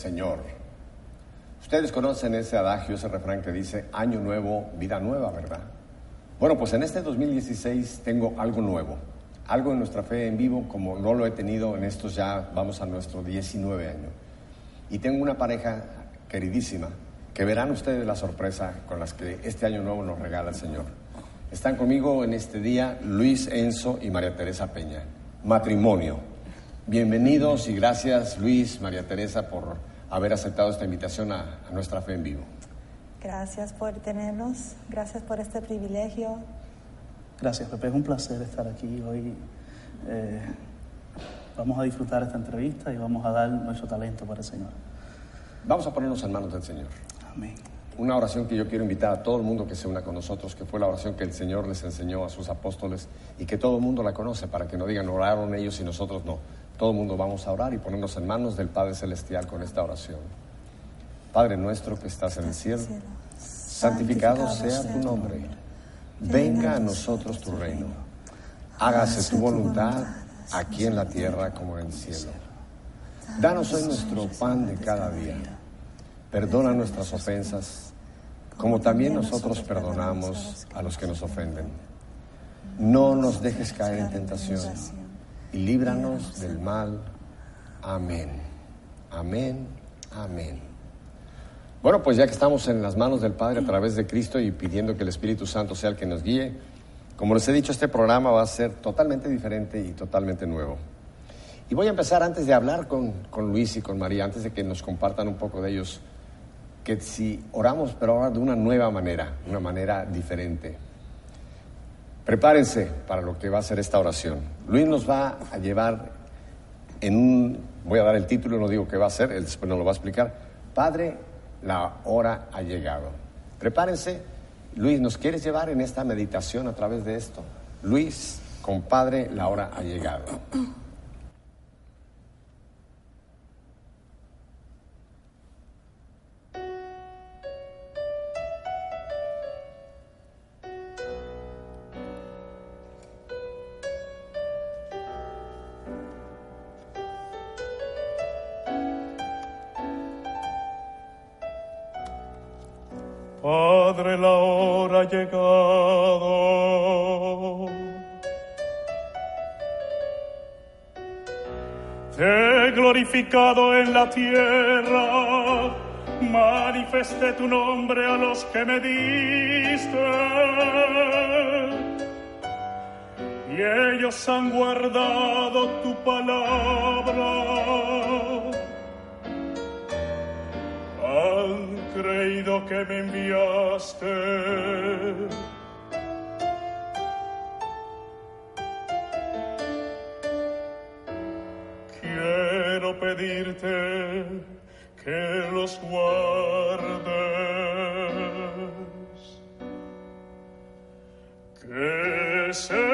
Señor. Ustedes conocen ese adagio, ese refrán que dice, año nuevo, vida nueva, ¿verdad? Bueno, pues en este 2016 tengo algo nuevo, algo en nuestra fe en vivo como no lo he tenido en estos ya, vamos a nuestro 19 años. Y tengo una pareja queridísima, que verán ustedes la sorpresa con las que este año nuevo nos regala el Señor. Están conmigo en este día Luis Enzo y María Teresa Peña. Matrimonio. Bienvenidos y gracias Luis, María Teresa, por haber aceptado esta invitación a, a nuestra fe en vivo. Gracias por tenernos, gracias por este privilegio. Gracias, Pepe. Es un placer estar aquí hoy. Eh, vamos a disfrutar esta entrevista y vamos a dar nuestro talento para el Señor. Vamos a ponernos en manos del Señor. Amén. Una oración que yo quiero invitar a todo el mundo que se una con nosotros, que fue la oración que el Señor les enseñó a sus apóstoles y que todo el mundo la conoce para que no digan oraron ellos y nosotros no. Todo el mundo vamos a orar y ponernos en manos del Padre Celestial con esta oración. Padre nuestro que estás en el cielo, santificado sea tu nombre. Venga a nosotros tu reino. Hágase tu voluntad aquí en la tierra como en el cielo. Danos hoy nuestro pan de cada día. Perdona nuestras ofensas, como también nosotros perdonamos a los que nos ofenden. No nos dejes caer en tentación y líbranos del mal. Amén. Amén. Amén. Bueno, pues ya que estamos en las manos del Padre a través de Cristo y pidiendo que el Espíritu Santo sea el que nos guíe, como les he dicho, este programa va a ser totalmente diferente y totalmente nuevo. Y voy a empezar antes de hablar con, con Luis y con María, antes de que nos compartan un poco de ellos, que si oramos, pero ahora de una nueva manera, una manera diferente. Prepárense para lo que va a ser esta oración. Luis nos va a llevar en un, voy a dar el título, no digo qué va a ser, él después nos lo va a explicar. Padre, la hora ha llegado. Prepárense. Luis, ¿nos quieres llevar en esta meditación a través de esto? Luis, compadre, la hora ha llegado. En la tierra, manifesté tu nombre a los que me diste. Y ellos han guardado tu palabra. Han creído que me enviaste. Pedirte que los guardes, que sean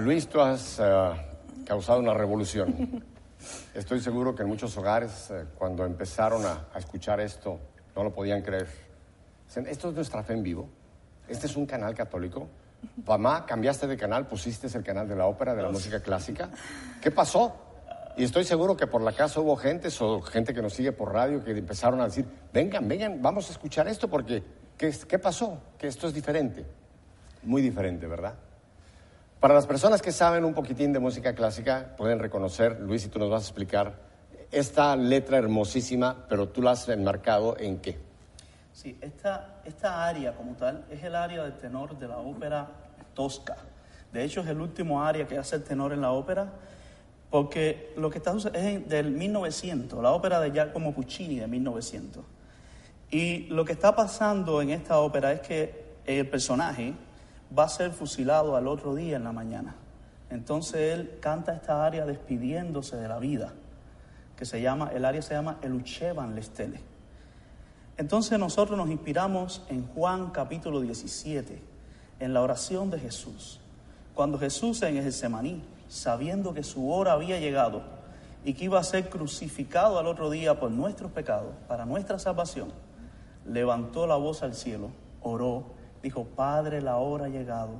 Luis, tú has ah, causado una revolución. Estoy seguro que en muchos hogares, eh, cuando empezaron a, a escuchar esto, no lo podían creer. Esto es nuestra fe en vivo. Este es un canal católico. Mamá, cambiaste de canal, pusiste el canal de la ópera, de la música clásica. ¿Qué pasó? Y estoy seguro que por la casa hubo gente, o gente que nos sigue por radio, que empezaron a decir, vengan, vengan, vamos a escuchar esto porque, ¿qué, es- qué pasó? Que esto es diferente. Muy diferente, ¿verdad? Para las personas que saben un poquitín de música clásica, pueden reconocer, Luis, y tú nos vas a explicar, esta letra hermosísima, pero tú la has enmarcado en qué. Sí, esta, esta área como tal es el área del tenor de la ópera tosca. De hecho, es el último área que hace el tenor en la ópera, porque lo que está es del 1900, la ópera de Giacomo Puccini de 1900. Y lo que está pasando en esta ópera es que el personaje va a ser fusilado al otro día en la mañana. Entonces él canta esta área despidiéndose de la vida, que se llama, el área se llama El Uchevan Lestele. Entonces nosotros nos inspiramos en Juan capítulo 17, en la oración de Jesús. Cuando Jesús en el Getsemaní, sabiendo que su hora había llegado y que iba a ser crucificado al otro día por nuestros pecados, para nuestra salvación, levantó la voz al cielo, oró, dijo, Padre, la hora ha llegado,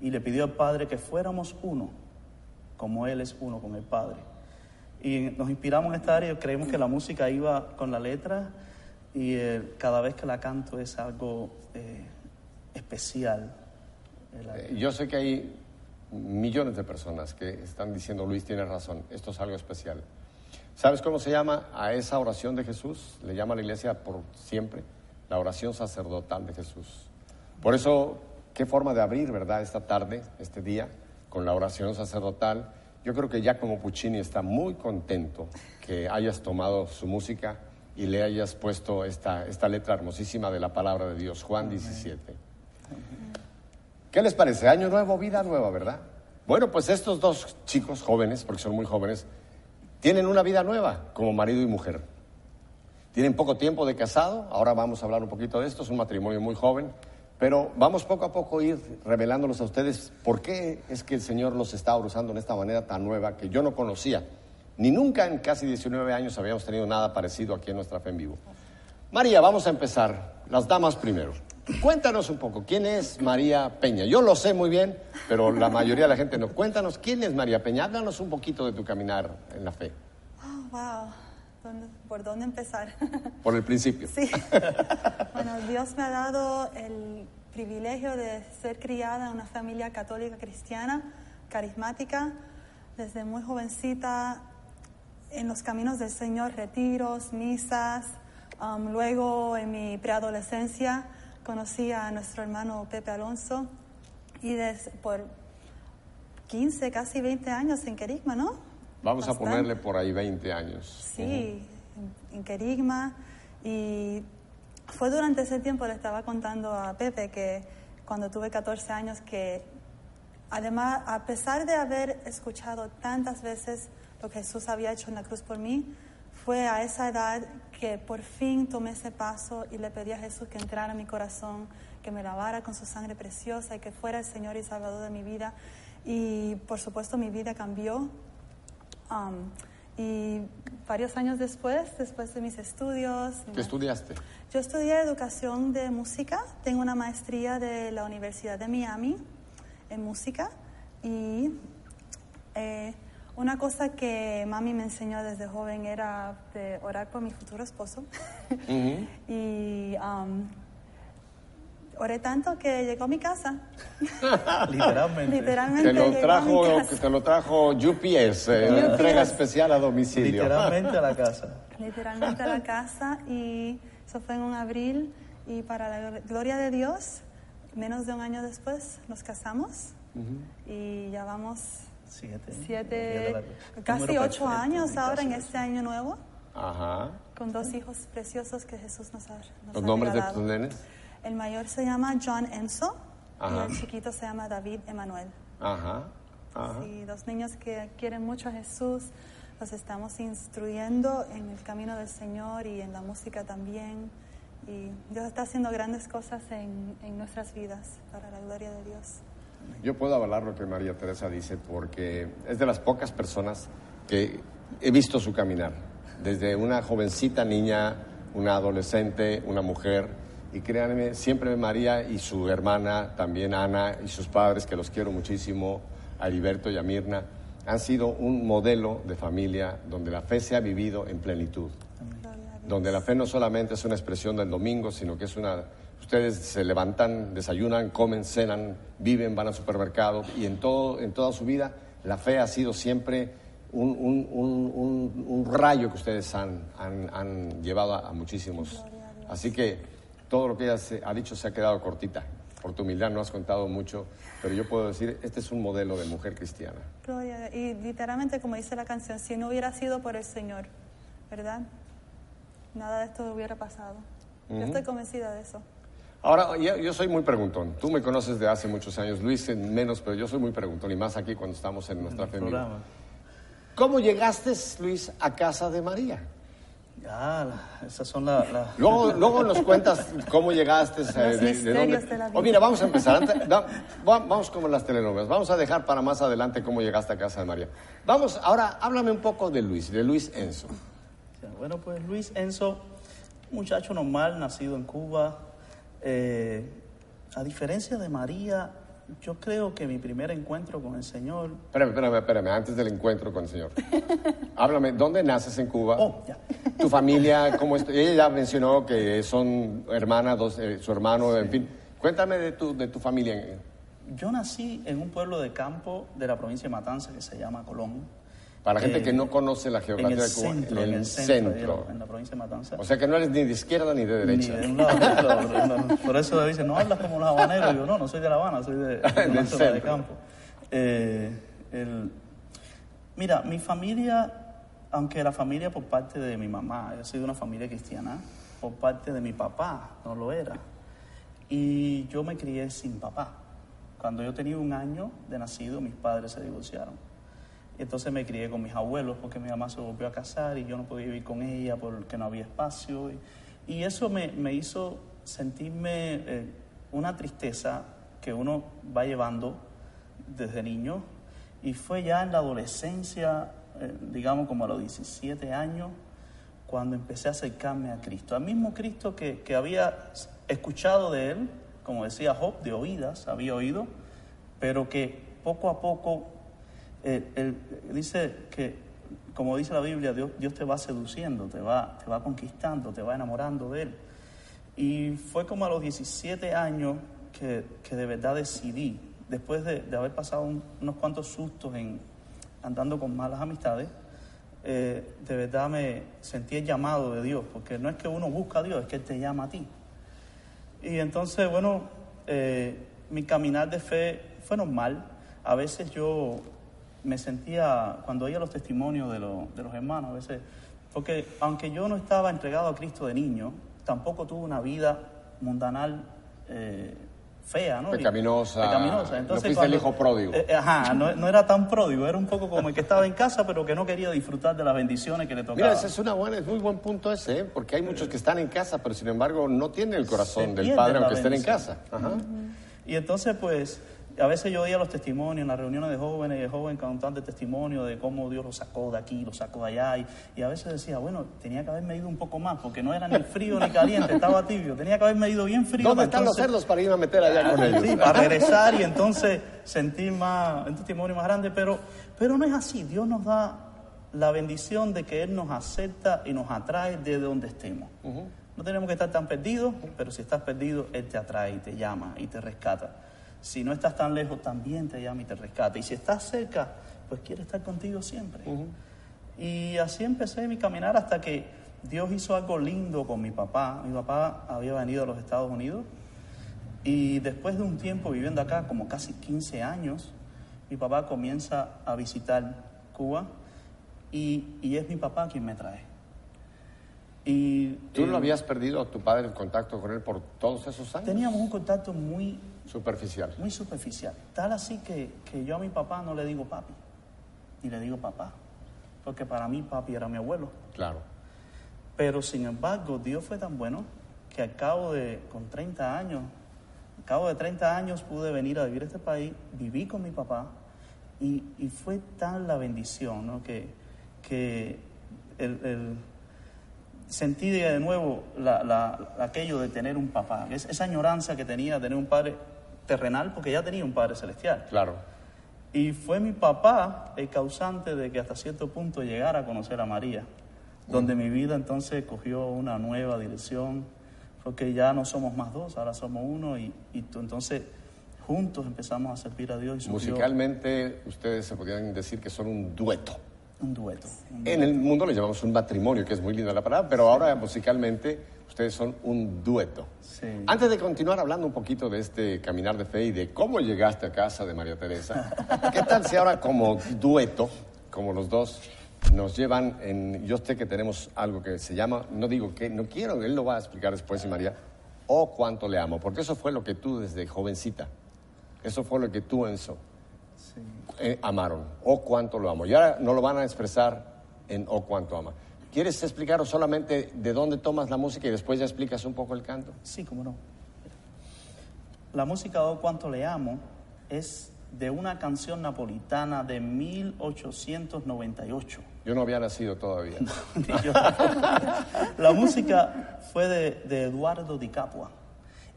y le pidió al Padre que fuéramos uno, como Él es uno con el Padre. Y nos inspiramos en esta área y creemos que la música iba con la letra y eh, cada vez que la canto es algo eh, especial. Eh, Yo sé que hay millones de personas que están diciendo, Luis tiene razón, esto es algo especial. ¿Sabes cómo se llama a esa oración de Jesús? Le llama a la iglesia por siempre la oración sacerdotal de Jesús. Por eso, qué forma de abrir, ¿verdad? Esta tarde, este día, con la oración sacerdotal. Yo creo que ya como Puccini está muy contento que hayas tomado su música y le hayas puesto esta, esta letra hermosísima de la palabra de Dios, Juan 17. ¿Qué les parece? Año nuevo, vida nueva, ¿verdad? Bueno, pues estos dos chicos jóvenes, porque son muy jóvenes, tienen una vida nueva como marido y mujer. Tienen poco tiempo de casado, ahora vamos a hablar un poquito de esto, es un matrimonio muy joven, pero vamos poco a poco a ir revelándolos a ustedes por qué es que el Señor los está usando en esta manera tan nueva que yo no conocía. Ni nunca en casi 19 años habíamos tenido nada parecido aquí en nuestra fe en vivo. María, vamos a empezar. Las damas primero. Cuéntanos un poco, ¿quién es María Peña? Yo lo sé muy bien, pero la mayoría de la gente no. Cuéntanos, ¿quién es María Peña? Háblanos un poquito de tu caminar en la fe, Oh, wow. ¿Dónde- ¿Por dónde empezar? por el principio. sí. bueno, Dios me ha dado el privilegio de ser criada en una familia católica cristiana, carismática, desde muy jovencita, en los caminos del Señor, retiros, misas. Um, luego, en mi preadolescencia, conocí a nuestro hermano Pepe Alonso y des- por 15, casi 20 años en Querigma, ¿no? Vamos a ponerle por ahí 20 años. Sí, en, en Querigma. Y fue durante ese tiempo, le estaba contando a Pepe que cuando tuve 14 años, que además, a pesar de haber escuchado tantas veces lo que Jesús había hecho en la cruz por mí, fue a esa edad que por fin tomé ese paso y le pedí a Jesús que entrara en mi corazón, que me lavara con su sangre preciosa y que fuera el Señor y Salvador de mi vida. Y por supuesto mi vida cambió. Um, y varios años después, después de mis estudios, ¿Qué estudiaste? yo estudié educación de música, tengo una maestría de la Universidad de Miami en música y eh, una cosa que mami me enseñó desde joven era de orar por mi futuro esposo. Y um, oré tanto que llegó a mi casa, Literalmente. literalmente Te lo llegó a trajo, mi casa. te lo trajo UPS, eh, entrega especial a domicilio. Literalmente a la casa. literalmente a la casa y eso fue en un abril y para la gloria de Dios, menos de un año después nos casamos y ya vamos Siete. siete, de la- casi número ocho perfecto, años ahora en este año nuevo Ajá. con dos hijos preciosos que Jesús nos ha, nos ¿Los ha nombres de regalado. tus nenes? El mayor se llama John Enzo Ajá. y el chiquito se llama David Emanuel. Ajá. Ajá. Sí, dos niños que quieren mucho a Jesús, los estamos instruyendo en el camino del Señor y en la música también. Y Dios está haciendo grandes cosas en, en nuestras vidas para la gloria de Dios. Yo puedo avalar lo que María Teresa dice porque es de las pocas personas que he visto su caminar, desde una jovencita niña, una adolescente, una mujer, y créanme, siempre María y su hermana, también Ana y sus padres, que los quiero muchísimo, a Heriberto y a Mirna, han sido un modelo de familia donde la fe se ha vivido en plenitud donde la fe no solamente es una expresión del domingo, sino que es una... Ustedes se levantan, desayunan, comen, cenan, viven, van al supermercado y en, todo, en toda su vida la fe ha sido siempre un, un- un- un- rayo que ustedes han, han- han llevado a, a muchísimos. Así que todo lo que ella se- ha dicho se ha quedado cortita. Por tu humildad no has contado mucho, pero yo puedo decir, este es un modelo de mujer cristiana. Gloria. Y literalmente, como dice la canción, si no hubiera sido por el Señor, ¿verdad? Nada de esto hubiera pasado. Yo estoy convencida de eso. Ahora, yo, yo soy muy preguntón. Tú me conoces de hace muchos años, Luis en menos, pero yo soy muy preguntón, y más aquí cuando estamos en nuestra en programa. ¿Cómo llegaste, Luis, a casa de María? La- esas son las... Luego, luego nos cuentas cómo llegaste, eh, de, dónde. de la vida. Oh, mira, vamos a empezar. Antes- va- va- vamos como en las telenovelas. Vamos a dejar para más adelante cómo llegaste a casa de María. Vamos, ahora háblame un poco de Luis, de Luis Enzo. Bueno, pues Luis Enzo, un muchacho normal, nacido en Cuba. Eh, a diferencia de María, yo creo que mi primer encuentro con el Señor... Espérame, espérame, espérame, antes del encuentro con el Señor. Háblame, ¿dónde naces en Cuba? Oh, ya. Tu familia, ¿cómo es? Ella ya mencionó que son hermanas, dos, eh, su hermano, en fin. Cuéntame de tu, de tu familia. Yo nací en un pueblo de campo de la provincia de Matanza que se llama Colón. Para la gente Eh, que no conoce la geografía de Cuba, centro, en el centro. en la provincia de Matanza. O sea que no eres ni de izquierda ni de Ni derecha. de un lado ni del otro. Por eso dicen, no hablas como los habaneros. Digo, no, no soy de La Habana, soy de, de de campo. Eh, el- mira, mi familia, aunque la familia por parte de mi mamá, yo soy de una familia cristiana, por parte de mi papá no lo era. Y yo me crié sin papá. Cuando yo tenía un año de nacido, mis padres se divorciaron. Entonces me crié con mis abuelos porque mi mamá se volvió a casar y yo no podía vivir con ella porque no había espacio. Y, eso me, me hizo sentirme eh, una tristeza que uno va llevando desde niño. Y fue ya en la adolescencia, eh, digamos como a los 17 años, cuando empecé a acercarme a Cristo. Al mismo Cristo que, que había escuchado de Él, como decía Job, de oídas, había oído, pero que poco a poco, eh, él dice que, como dice la Biblia, Dios, te va seduciendo, te va, te va conquistando, te va enamorando de Él. Y fue como a los 17 años que, que de verdad decidí, después de, haber pasado un- unos cuantos sustos en, andando con malas amistades, eh, de verdad me sentí el llamado de Dios, porque no es que uno busca a Dios, es que Él te llama a ti. Y entonces, bueno, eh, mi caminar de fe fue normal. A veces yo me sentía, cuando oía los testimonios de, lo- de los hermanos, a veces, porque aunque yo no estaba entregado a Cristo de niño, tampoco tuve una vida mundanal eh, fea, ¿no? Pecaminosa. Pecaminosa. No fuiste el hijo pródigo. eh, ajá, no, no era tan pródigo, era un poco como el que estaba en casa, pero que no quería disfrutar de las bendiciones que le tocaban. Mira, ese es una buena, es muy buen punto ese, ¿eh? porque hay muchos que están en casa, pero sin embargo no tienen el corazón del padre aunque estén en casa. Ajá. Y entonces, pues, a veces yo oía los testimonios en las reuniones de jóvenes y de jóvenes contando testimonio de cómo Dios lo sacó de aquí, lo sacó de allá. Y, y a veces decía, bueno, tenía que haberme ido un poco más, porque no era ni frío ni caliente, estaba tibio. Tenía que haberme ido bien frío. ¿Dónde para están los entonces- cerdos para irme a meter allá con ellos? Sí, para regresar y entonces sentir más, un testimonio más grande. Pero, pero no es así. Dios nos da la bendición de que Él nos acepta y nos atrae desde donde estemos. No tenemos que estar tan perdidos, pero si estás perdido, Él te atrae y te llama y te rescata. Si no estás tan lejos, también te llama y te rescata. Y si estás cerca, pues quiere estar contigo siempre. Y así empecé mi caminar hasta que Dios hizo algo lindo con mi papá. Mi papá había venido a los Estados Unidos y después de un tiempo viviendo acá, como casi 15 años, mi papá comienza a visitar Cuba y, y es mi papá quien me trae. Y ¿Tú eh, no habías perdido a tu padre el contacto con él por todos esos años? teníamos un contacto muy, Superficial. muy superficial. Tal así que, que yo a mi papá no le digo papi, ni le digo papá, porque para mí papi era mi abuelo. Claro. Pero sin embargo, Dios fue tan bueno que al cabo de, con 30 años, al cabo de 30 años pude venir a vivir a este país, viví con mi papá y, y fue tan la bendición, ¿no? Que, que el, el- sentí de nuevo la- la- aquello de tener un papá, es- esa añoranza que tenía de tener un padre terrenal, porque ya tenía un padre celestial. Claro. Y fue mi papá el causante de que hasta cierto punto llegara a conocer a María, donde mi vida entonces cogió una nueva dirección, porque ya no somos más dos, ahora somos uno, y, y tú- entonces juntos empezamos a servir a Dios y surgió Musicalmente, ustedes se podrían decir que son un dueto. Un dueto. un En el mundo le llamamos un matrimonio, que es muy linda la palabra, pero ahora musicalmente ustedes son un dueto. Sí. Antes de continuar hablando un poquito de este caminar de fe y de cómo llegaste a casa de María Teresa, ¿qué tal si ahora como dueto, como los dos, nos llevan en... Yo sé que tenemos algo que se llama, no digo que, no quiero, él lo va a explicar después, y María, oh cuánto le amo, porque eso fue lo que tú desde jovencita, eso fue lo que tú, Enzo, Sí. Eh, amaron. Oh, cuánto lo amo. Y ahora no lo van a expresar en oh, cuánto ama. ¿Quieres explicaros solamente de dónde tomas la música y después ya explicas un poco el canto? Sí, cómo no. La música Oh Cuánto Le Amo es de una canción napolitana de 1898. Yo no había nacido todavía. La música fue de, de Eduardo Di Capua.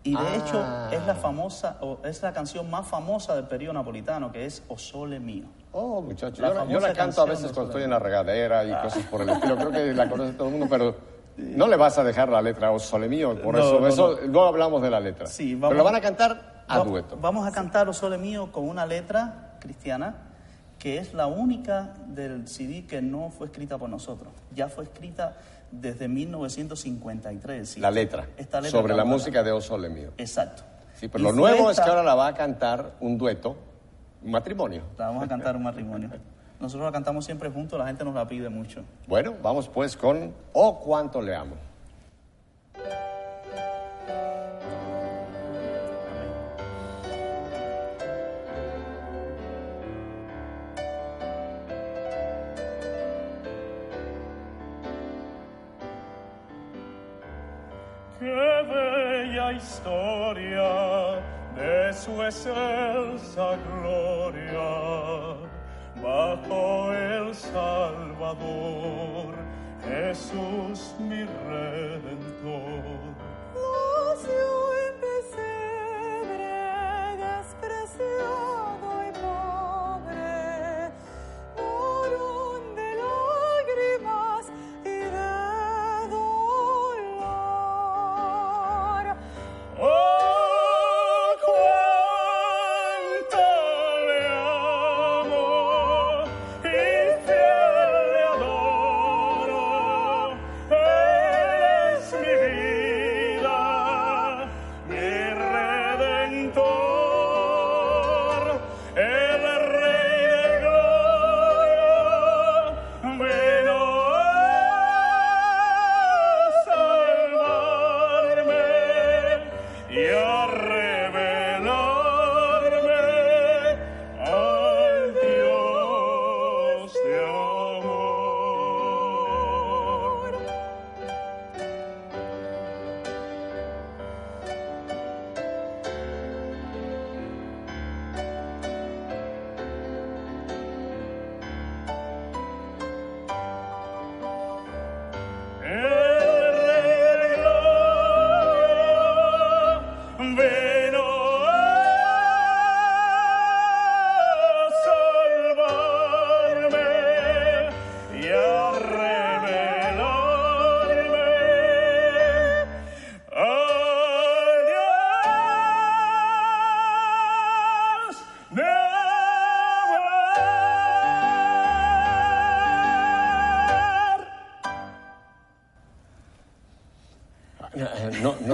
Y de Ah. hecho es la famosa, o es la canción más famosa del periodo napolitano, que es O Sole Mío. Oh, muchachos, yo, la- yo la canto a veces cuando estoy en la regadera y cosas por el estilo. Creo que la conoce todo el mundo, pero no le vas a dejar la letra o sole mío. Por No, eso, no, eso no. hablamos de la letra. Sí, pero vamos- lo van a cantar a Va- dueto. Vamos a cantar O Sole Mío con una letra cristiana que es la única del CD que no fue escrita por nosotros. Ya fue escrita desde 1953. sí. La letra, Esta letra sobre la música de Oh Sole Mío. Exacto. Sí, pero Y lo nuevo es que ahora la va a cantar un dueto, un matrimonio. La vamos a cantar un matrimonio. Nosotros la cantamos siempre juntos, la gente nos la pide mucho. Bueno, vamos pues con Oh, cuánto le amo. Historia de su excelsa gloria bajo el Salvador, Jesús mi redentor.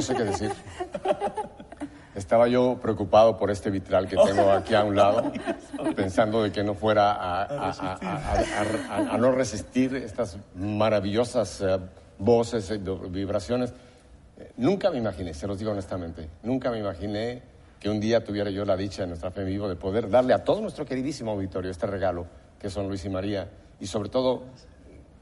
Sé qué decir. Estaba yo preocupado por este vitral que tengo aquí a un lado, pensando de que no fuera a, a- a- a- no resistir estas maravillosas eh, voces do- vibraciones. Eh, Nunca me imaginé, se los digo honestamente, nunca me imaginé que un día tuviera yo la dicha de nuestra fe en vivo de poder darle a todo nuestro queridísimo auditorio este regalo que son Luis y María y sobre todo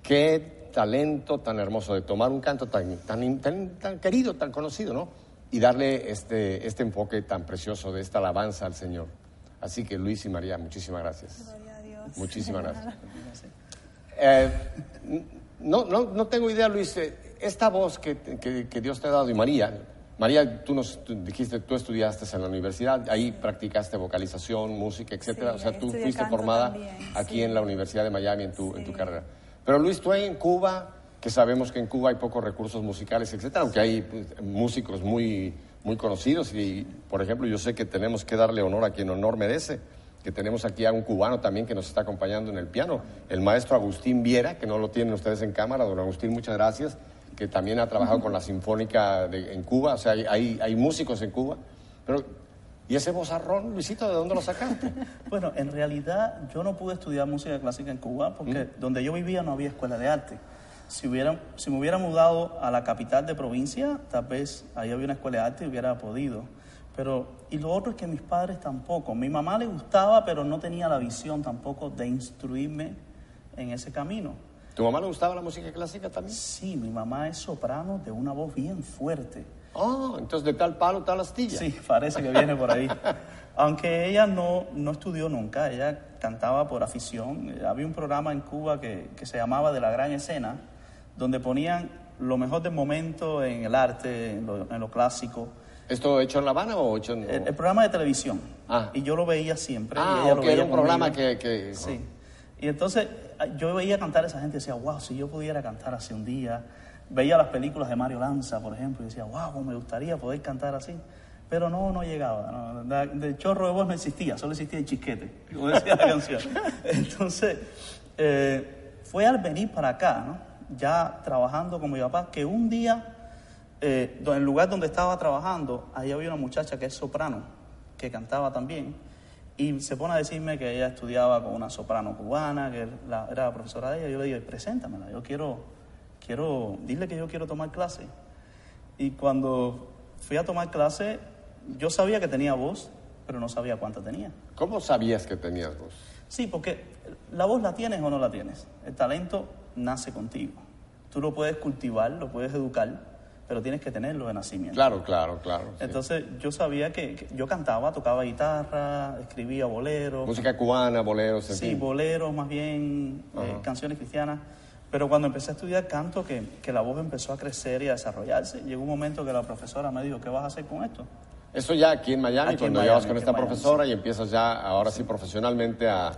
qué talento tan hermoso de tomar un canto tan, tan, tan, tan querido, tan conocido, ¿no? Y darle este, este enfoque tan precioso de esta alabanza al Señor. Así que Luis y María, muchísimas gracias. Gloria a Dios. Muchísimas gracias. Eh, no, no, no tengo idea, Luis. eh, Esta voz que, que- que Dios te ha dado, y María, María, tú nos tú dijiste, tú estudiaste en la universidad, ahí practicaste vocalización, música, etcétera. Sí, o sea, tú fuiste formada también, aquí sí. en la Universidad de Miami en tu, en tu Sí. carrera. Pero Luis, en Cuba, que sabemos que en Cuba hay pocos recursos musicales, etcétera, aunque hay pues, músicos muy, muy conocidos y, por ejemplo, yo sé que tenemos que darle honor a quien honor merece, que tenemos aquí a un cubano también que nos está acompañando en el piano, el maestro Agustín Viera, que no lo tienen ustedes en cámara, don Agustín, muchas gracias, que también ha trabajado con la Sinfónica de- en Cuba, o sea, hay, hay, hay músicos en Cuba, pero... ¿Y ese vozarrón, Luisito, de dónde lo sacaste? Bueno, en realidad yo no pude estudiar música clásica en Cuba porque donde yo vivía no había escuela de arte. Si, hubiera, si me hubiera mudado a la capital de provincia, tal vez ahí había una escuela de arte y hubiera podido. Pero, y lo otro es que mis padres tampoco. Mi mamá le gustaba, pero no tenía la visión tampoco de instruirme en ese camino. ¿Tu mamá le gustaba la música clásica también? Sí, mi mamá es soprano de una voz bien fuerte. Oh, entonces de tal palo, tal astilla. Sí, parece que viene por ahí. Aunque ella no, no estudió nunca, ella cantaba por afición. Eh, Había un programa en Cuba que, que se llamaba De la Gran Escena, donde ponían lo mejor del momento en el arte, en lo, en lo clásico. ¿Esto hecho en La Habana o hecho en.? El, el programa de televisión. Ah. Y yo lo veía siempre. y ah, ella lo ok, veía era un programa conmigo. que. que- Sí. Y entonces eh, yo veía cantar a esa gente y decía, wow, si yo pudiera cantar así un día. Veía las películas de Mario Lanza, por ejemplo, y decía, wow, me gustaría poder cantar así. Pero no, no llegaba. no. Chorro de voz no existía, solo existía el chisquete, como decía la canción. Entonces, eh, fue al venir para acá, ¿no? ya trabajando con mi papá, que un día, eh, en el lugar donde estaba trabajando, ahí había una muchacha que es soprano, que cantaba también, y se pone a decirme que ella estudiaba con una soprano cubana, que la- era la profesora de ella. Yo le digo, preséntamela, yo quiero, quiero, dile que yo quiero tomar clase. Y cuando fui a tomar clase, yo sabía que tenía voz, pero no sabía cuánta tenía. ¿Cómo sabías que tenías voz? Sí, porque la voz la tienes o no la tienes. El talento nace contigo. Tú lo puedes cultivar, lo puedes educar, pero tienes que tenerlo de nacimiento. Claro, claro, claro. sí. Entonces yo sabía que, que yo cantaba, tocaba guitarra, escribía boleros. Música cubana, boleros, en Sí, fin. boleros más bien, eh, canciones cristianas. Pero cuando empecé a estudiar canto, que, que la voz empezó a crecer y a desarrollarse, llegó un momento que la profesora me dijo, ¿qué vas a hacer con esto? Eso ya aquí en Miami, Aquí en cuando Miami, llevas con esta Miami, profesora y empiezas ya, ahora sí, profesionalmente a,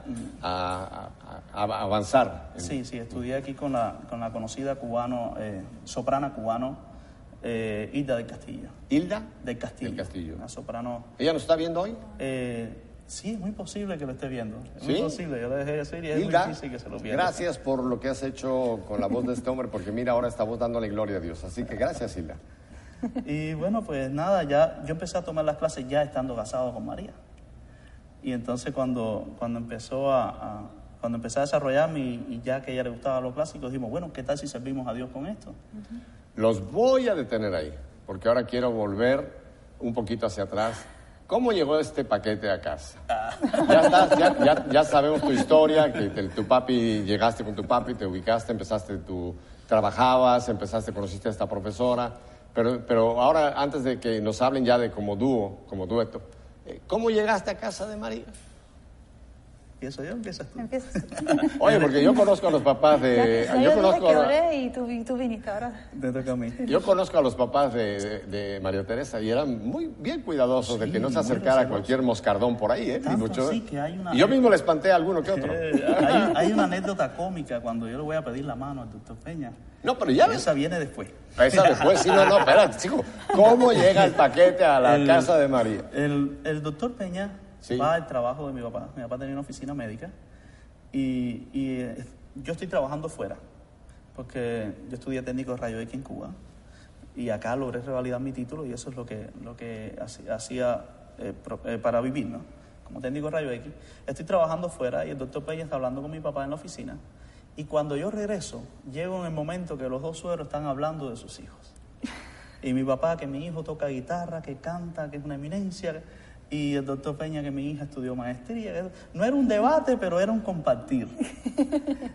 a- a- a avanzar. Sí, sí, estudié aquí con la, con la conocida cubano, eh, soprana cubano, eh, Hilda del Castillo. ¿Hilda? Del Castillo. Del Castillo. Una soprano. ¿Ella nos está viendo hoy? eh, sí, es muy posible que lo esté viendo. Es ¿Sí? muy posible, yo le dejé decir y es Hilda, muy difícil que se lo pierda. gracias por lo que has hecho con la voz de este hombre, porque mira, ahora estamos dándole gloria a Dios. Así que gracias, Hilda. Y bueno, pues nada, ya yo empecé a tomar las clases ya estando casado con María. Y entonces cuando, cuando empezó a, a- cuando empecé a desarrollarme y, y ya que a ella le gustaban los clásicos, dijimos, bueno, ¿qué tal si servimos a Dios con esto? Los voy a detener ahí, porque ahora quiero volver un poquito hacia atrás. ¿Cómo llegó este paquete a casa? Ya, estás, ya, ya- ya sabemos tu historia, que te- tu papi, llegaste con tu papi, te ubicaste, empezaste tu, trabajabas, empezaste, conociste a esta profesora, pero, pero ahora antes de que nos hablen ya de como dúo, como dueto, eh, ¿cómo llegaste a casa de María? ¿Empiezo yo empiezas tú? Empiezas. Oye, porque yo conozco a los papás de... Ya, Yo yo conozco, que a, oré y tú, vi- tú viniste ahora. Te toca a mí. yo conozco a los papás de, de- de María Teresa y eran muy bien cuidadosos de que no se acercara a cualquier moscardón por ahí, ¿eh? Tanto mucho- así que hay una- Y yo mismo le espanté a alguno que otro. Hay, hay una anécdota cómica cuando yo le voy a pedir la mano al doctor Peña. No, pero ya ves. Esa viene después. Esa después, sí, no, no, espérate, chico. ¿Cómo llega el paquete a la El- casa de María? El, el doctor Peña Sí. va al trabajo de mi papá. Mi papá tenía una oficina médica y, y, eh, yo estoy trabajando fuera porque yo estudié técnico de rayo X en Cuba y acá logré revalidar mi título y eso es lo que, lo que hacía eh, pro- eh, para vivir, ¿no? Como técnico de rayo X. Estoy trabajando fuera y el doctor Peña está hablando con mi papá en la oficina y cuando yo regreso, llego en el momento que los dos suegros están hablando de sus hijos. Y mi papá, que mi hijo toca guitarra, que canta, que es una eminencia. Y el doctor Peña, que mi hija estudió maestría. No era un debate, pero era un compartir.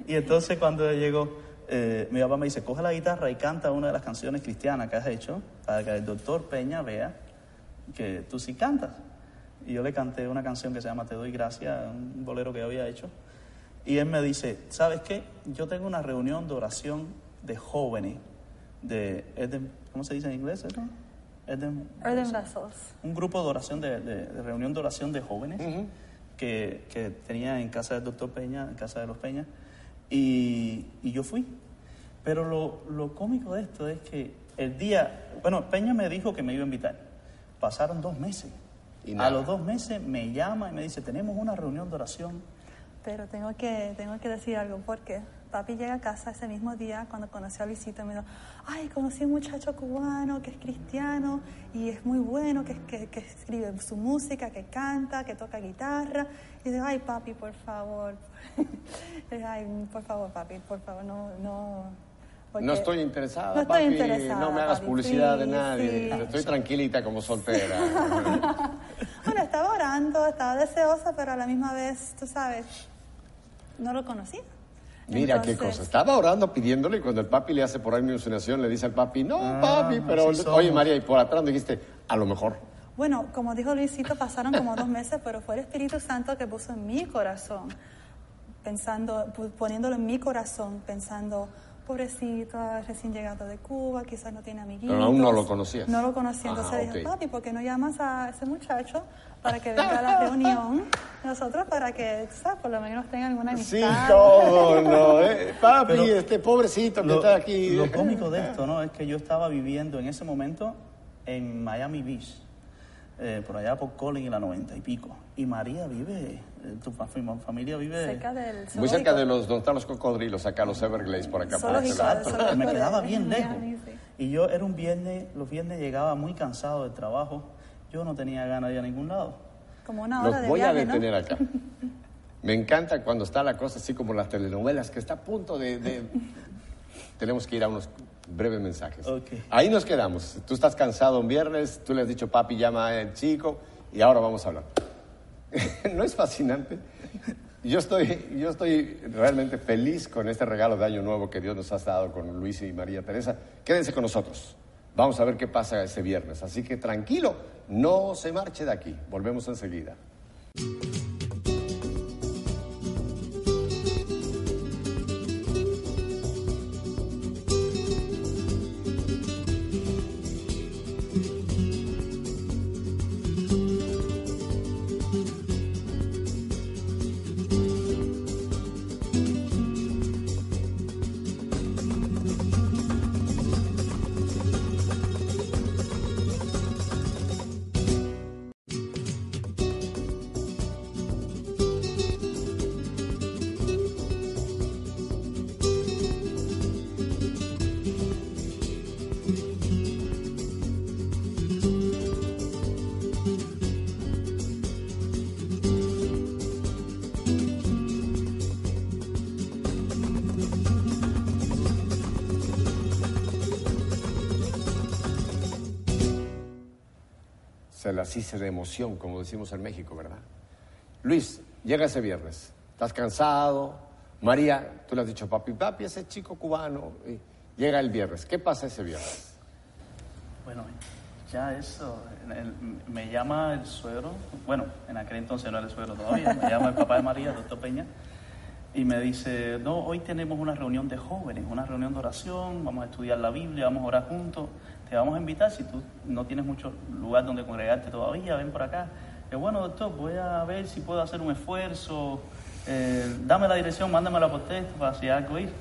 Y entonces cuando llegó, eh, mi papá me dice, coge la guitarra y canta una de las canciones cristianas que has hecho, para que el doctor Peña vea que tú sí cantas. Y yo le canté una canción que se llama Te doy gracias, un bolero que yo había hecho. Y él me dice, ¿sabes qué? Yo tengo una reunión de oración de jóvenes, de ¿cómo se dice en inglés? Eden? Eden- Earthen vessels. un grupo de oración, de, de- de reunión de oración de jóvenes que, que tenía en casa del doctor Peña, en casa de los Peñas, y, y yo fui. Pero lo, lo cómico de esto es que el día, bueno, Peña me dijo que me iba a invitar. Pasaron dos meses. Y a los dos meses me llama y me dice, tenemos una reunión de oración. Pero tengo que, tengo que decir algo porque papi llega a casa ese mismo día cuando conocí a Luisito y me dijo, ay, conocí a un muchacho cubano que es cristiano y es muy bueno, que, que, que escribe su música, que canta, que toca guitarra. Y dice, ay, papi, por favor. Dice, ay, por favor, papi, por favor, no... no porque- No estoy interesada, No estoy papi. interesada, no me hagas papi. publicidad de nadie. sí. Estoy tranquilita como soltera. Bueno, estaba orando, estaba deseosa, pero a la misma vez, tú sabes, no lo conocía. Mira qué cosa. Estaba orando pidiéndole y cuando el papi le hace por ahí una insinuación, le dice al papi, no, Ah, papi, pero oye. María, y por atrás dijiste, a lo mejor. Bueno, como dijo Luisito, pasaron como dos meses, pero fue el Espíritu Santo que puso en mi corazón, pensando, poniéndolo en mi corazón, pensando, pobrecito, recién llegado de Cuba, quizás no tiene amiguitos. Pero aún no lo conocías. No lo conocía, Ah, entonces dije, papi, ¿por qué no llamas a ese muchacho para que venga a la reunión? Nosotros para que, ¿sabes? Por lo menos tenga alguna Sí, amistad. cómo no. eh. Papi, Pero este pobrecito que Lo, está aquí. lo cómico de esto, ¿no? Es que yo estaba viviendo en ese momento en Miami Beach, eh, por allá por Collins y la noventa y pico. Y María vive, eh, tu fa- familia vive... Cerca del Muy cerca de los, donde están los cocodrilos, acá los Everglades, por acá, por este del zoológico me quedaba bien lejos. Y yo era un viernes, los viernes llegaba muy cansado del trabajo. Yo no tenía ganas de ir a ningún lado. Como una hora Los de voy a detener acá. Me encanta cuando está la cosa así como las telenovelas, que está a punto de... de- Tenemos que ir a unos breves mensajes. Ahí nos quedamos. Tú estás cansado un viernes, tú le has dicho, papi, llama al chico, y ahora vamos a hablar. ¿No es fascinante? Yo estoy, yo estoy realmente feliz con este regalo de Año Nuevo que Dios nos ha dado con Luis y María Teresa. Quédense con nosotros. Vamos a ver qué pasa ese viernes. Así que tranquilo, no se marche de aquí. Volvemos enseguida. Las hice de emoción, como decimos en México, ¿verdad? Luis, llega ese viernes. Estás cansado. María, tú le has dicho, papi, papi, ese chico cubano. y llega el viernes. ¿Qué pasa ese viernes? Bueno, ya eso, el- me llama el suegro, bueno, en aquel entonces no era el suegro todavía, me llama el papá de María, el doctor Peña, y me dice, no, hoy tenemos una reunión de jóvenes, una reunión de oración, vamos a estudiar la Biblia, vamos a orar juntos, te vamos a invitar, si tú no tienes mucho lugar donde congregarte todavía, ven por acá. Que bueno, doctor, voy a ver si puedo hacer un esfuerzo, eh, dame la dirección, mándamela por texto para si algo ir.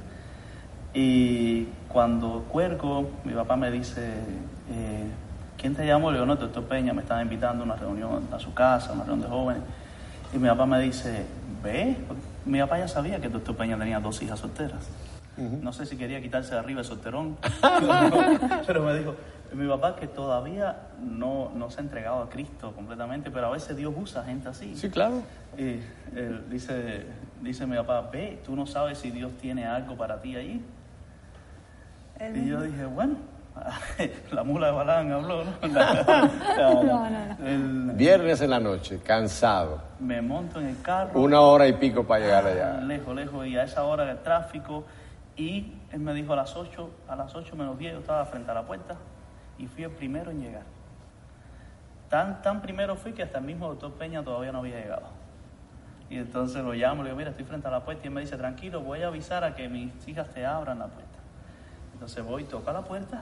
Y cuando cuelgo, mi papá me dice, eh, ¿quién te llamó? Le digo, no, doctor Peña me estaba invitando a una reunión a su casa, una reunión de jóvenes. Y mi papá me dice, ve, mi papá ya sabía que el doctor Peña tenía dos hijas solteras. No sé si quería quitarse de arriba el solterón, pero me dijo, mi papá que todavía no, no se ha entregado a Cristo completamente, pero a veces Dios usa gente así. Sí, claro. Y él dice, dice mi papá, ve, tú no sabes si Dios tiene algo para ti allí. Él Y yo dije, bueno, la mula de Balán habló, ¿no? No, no, no. El- Viernes en la noche, cansado. me monto en el carro. Una hora y pico para llegar ah, allá. Lejos, lejos, y a esa hora del tráfico. Y él me dijo a las 8, a las 8 menos 10 yo estaba frente a la puerta y fui el primero en llegar. Tan, tan primero fui que hasta el mismo doctor Peña todavía no había llegado. Y entonces lo llamo, le digo, mira, estoy frente a la puerta y él me dice, tranquilo, voy a avisar a que mis hijas te abran la puerta. Entonces voy, toca la puerta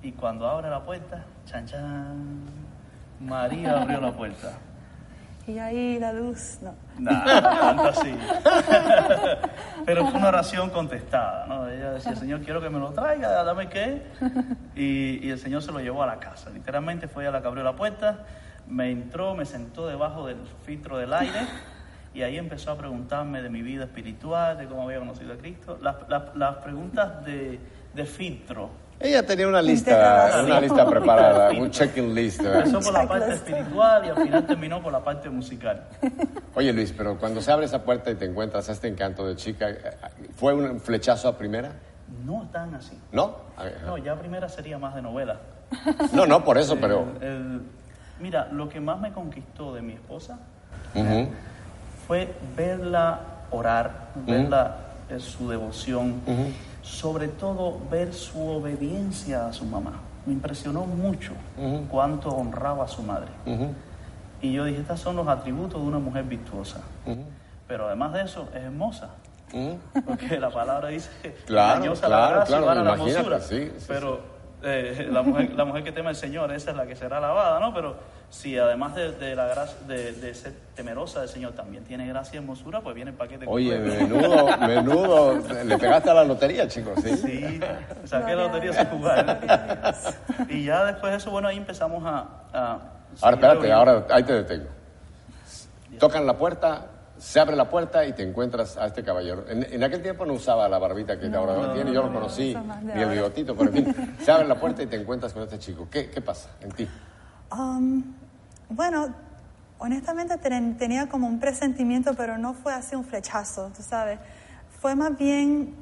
y cuando abre la puerta, chan chan, María abrió la puerta. Y ahí la luz, no. Nada, tanto así. Pero fue una oración contestada, ¿no? Ella decía, Señor, quiero que me lo traiga, dame qué. Y, y el Señor se lo llevó a la casa. Literalmente fue ella la que abrió la puerta, me entró, me sentó debajo del filtro del aire y ahí empezó a preguntarme de mi vida espiritual, de cómo había conocido a Cristo. Las, las- las preguntas de, de filtro. Ella tenía una lista, una lista preparada, un checking list. Empezó por la parte espiritual y al final terminó por la parte musical. Oye Luis, pero cuando se abre esa puerta y te encuentras a este encanto de chica, ¿fue un flechazo a primera? No tan así. ¿No? A ver, No, ya primera sería más de novela. No, no, por eso, pero... El- el- mira, lo que más me conquistó de mi esposa fue verla orar, verla su devoción. Sobre todo ver su obediencia a su mamá. Me impresionó mucho cuánto honraba a su madre. Y yo dije, estos son los atributos de una mujer virtuosa. Pero además de eso, es hermosa. Porque la palabra dice que Claro, claro, la claro, la sí, sí, Pero eh, la, mujer, la mujer que teme al Señor, esa es la que será alabada, ¿no? Pero si además de, de la gracia, de, de ser temerosa del Señor también tiene gracia y hermosura, pues viene el paquete Oye, completo. menudo, menudo, le pegaste a la lotería, chicos, ¿sí? Sí, saqué la lotería sin jugar. Y ya después de eso, bueno, ahí empezamos a... a Ahora, espérate, ahora ahí te detengo. Tocan la puerta, se abre la puerta y te encuentras a este caballero. En, en aquel tiempo no usaba la barbita que ahora tiene, yo lo conocí, ni el bigotito, pero en fin, se abre la puerta y te encuentras con este chico. ¿Qué, qué pasa en ti? Um, bueno, honestamente ten- tenía como un presentimiento, pero no fue así un flechazo, tú sabes. Fue más bien,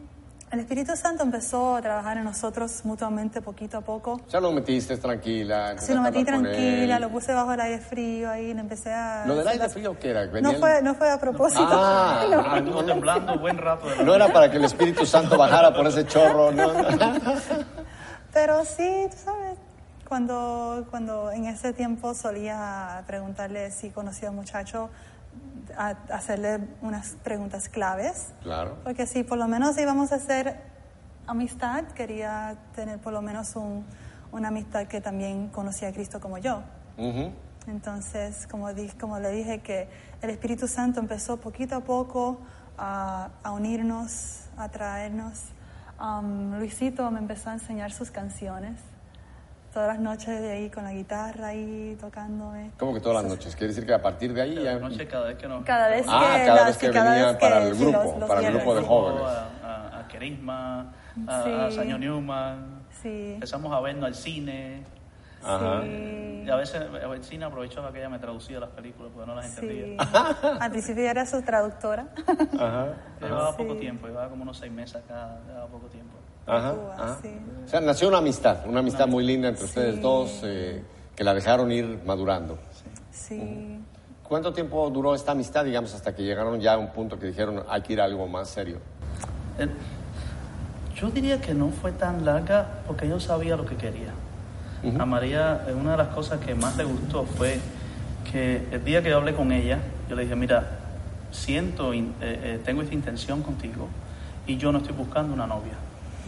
el Espíritu Santo empezó a trabajar en nosotros mutuamente poquito a poco. Ya lo metiste tranquila. Sí, lo metí tranquila, lo puse bajo el aire frío ahí, empecé a... ¿Lo del aire frío qué era? No ¿Venía el- fue, no fue a propósito. Ah, No. ah, Estuvo temblando buen rato. de no era para que el Espíritu Santo bajara por ese chorro, no. Pero sí, tú sabes, cuando, cuando en ese tiempo solía preguntarle si conocía a un muchacho, a- hacerle unas preguntas claves. Claro. Porque si por lo menos íbamos a hacer amistad, quería tener por lo menos un- una amistad que también conocía a Cristo como yo. Entonces, como, di- como le dije, que el Espíritu Santo empezó poquito a poco a, a unirnos, a traernos. Um, Luisito me empezó a enseñar sus canciones. Todas las noches de ahí con la guitarra ahí tocándome. ¿Cómo que todas las noches? Quiere decir que a partir de ahí ya... Noche cada vez que nos... Cada vez Ah, que, cada las- vez que cada venía vez para que- el sí, grupo, los- los para el grupo de sí. jóvenes. A, a, a Kerisma, a, Sí. a Señor Newman. Sí. Empezamos a vernos al cine. Ajá. Sí. Y a veces el cine aprovechaba que ella me traducía las películas porque no las entendía. Sí. Al principio era su traductora. Ajá. Llevaba Sí. poco tiempo, llevaba como unos seis meses acá, llevaba poco tiempo. Ajá, Cuba, ajá. sí. O sea, nació una amistad, una amistad muy linda entre ustedes dos, eh, que la dejaron ir madurando. Sí. ¿Cuánto tiempo duró esta amistad, digamos, hasta que llegaron ya a un punto que dijeron hay que ir a algo más serio? Eh, Yo diría que no fue tan larga porque yo sabía lo que quería. A María, eh, una de las cosas que más le gustó fue que el día que yo hablé con ella, yo le dije, mira, siento, eh, eh, tengo esta intención contigo y yo no estoy buscando una novia,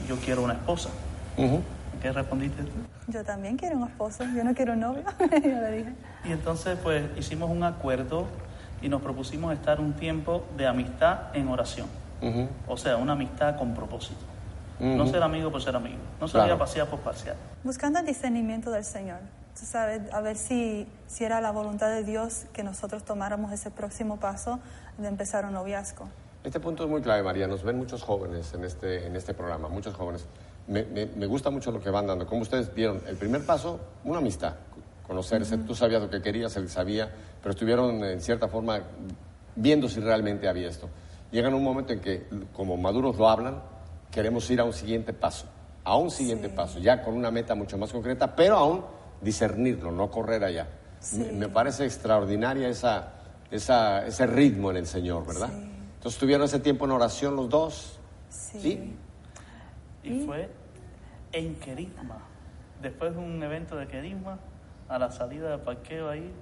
yo quiero una esposa. Ujú. ¿Qué respondiste tú? Yo también quiero un esposo. Yo no quiero un novio. yo le dije. Y entonces pues hicimos un acuerdo y nos propusimos estar un tiempo de amistad en oración. Ujú. O sea, una amistad con propósito. No Ujú. ser amigo por ser amigo. No salir Claro. a pasear por pasear. Buscando el discernimiento del Señor. Tú sabes, a ver si, si era la voluntad de Dios que nosotros tomáramos ese próximo paso de empezar un noviazgo. Este punto es muy clave, María. Nos ven muchos jóvenes en este, en este programa, muchos jóvenes. Me, me- me gusta mucho lo que van dando. Como ustedes dieron, el primer paso, una amistad, conocerse. Tú sabías lo que querías, él sabía, pero estuvieron en cierta forma viendo si realmente había esto. Llegan un momento en que, como maduros lo hablan, queremos ir a un siguiente paso, a un siguiente paso, ya con una meta mucho más concreta, pero aún discernirlo, no correr allá. Me, me parece extraordinaria esa, esa, ese ritmo en el Señor, ¿verdad? Sí. Entonces tuvieron ese tiempo en oración los dos. Sí. Y fue en Querisma. Después de un evento de Querisma, a la salida del parqueo ahí,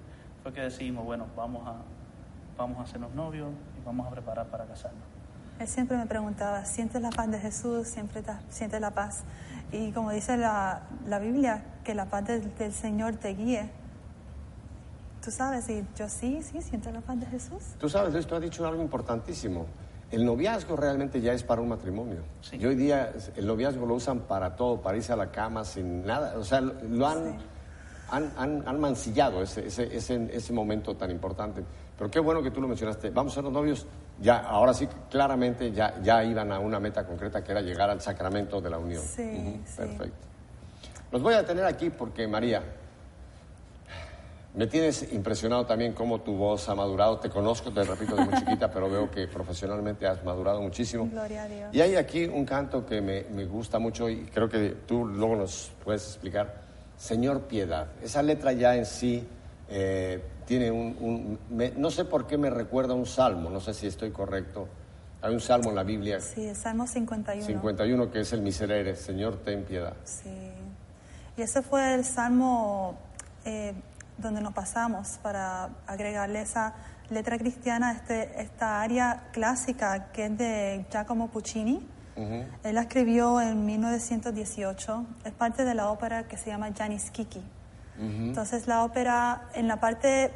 fue que decidimos, bueno, vamos a, vamos a hacernos novios y vamos a preparar para casarnos. Él siempre me preguntaba, ¿sientes la paz de Jesús? Siempre ta- sientes la paz. Y como dice la, la Biblia, que la paz del, del Señor te guíe. Tú sabes, y yo sí, sí, siento la paz de Jesús. Tú sabes, Luis, tú has dicho algo importantísimo. El noviazgo realmente ya es para un matrimonio. Sí. Y hoy día el noviazgo lo usan para todo, para irse a la cama sin nada. O sea, lo han, Sí. han, han- han mancillado ese, ese, ese, ese momento tan importante. Pero qué bueno que tú lo mencionaste. Vamos a ser los novios. Ya, ahora sí, claramente ya, ya iban a una meta concreta que era llegar al sacramento de la unión. Sí, sí. Perfecto. Los voy a tener aquí porque, María, me tienes impresionado también cómo tu voz ha madurado. Te conozco, te repito, de muy chiquita, pero veo que profesionalmente has madurado muchísimo. Gloria a Dios. Y hay aquí un canto que me, me gusta mucho y creo que tú luego nos puedes explicar. Señor Piedad. Esa letra ya en sí eh, tiene un... un- me- no sé por qué me recuerda a un salmo, no sé si estoy correcto. Hay un salmo en la Biblia, Sí, el Salmo 51. 51, que es el miserere. Señor, ten piedad. Sí. Y ese fue el salmo eh, donde nos pasamos para agregarle esa letra cristiana a este, esta área clásica que es de Giacomo Puccini. Él la escribió en 1918. Es parte de la ópera que se llama Janis Kiki. Entonces la ópera, en la parte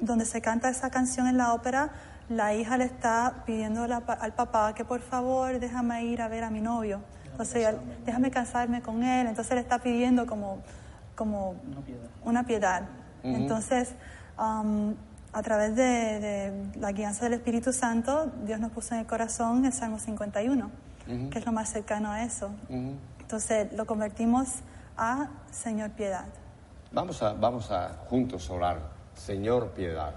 donde se canta esa canción en la ópera, la hija le está pidiendo la al papá que por favor déjame ir a ver a mi novio. Entonces, ella, déjame casarme con él. Entonces le está pidiendo como, como Una piedad. una piedad. Entonces, um, a través de, de la guianza del Espíritu Santo, Dios nos puso en el corazón el Salmo 51, que es lo más cercano a eso. Entonces lo convertimos a Señor Piedad. Vamos a, vamos a juntos orar. Señor, piedad.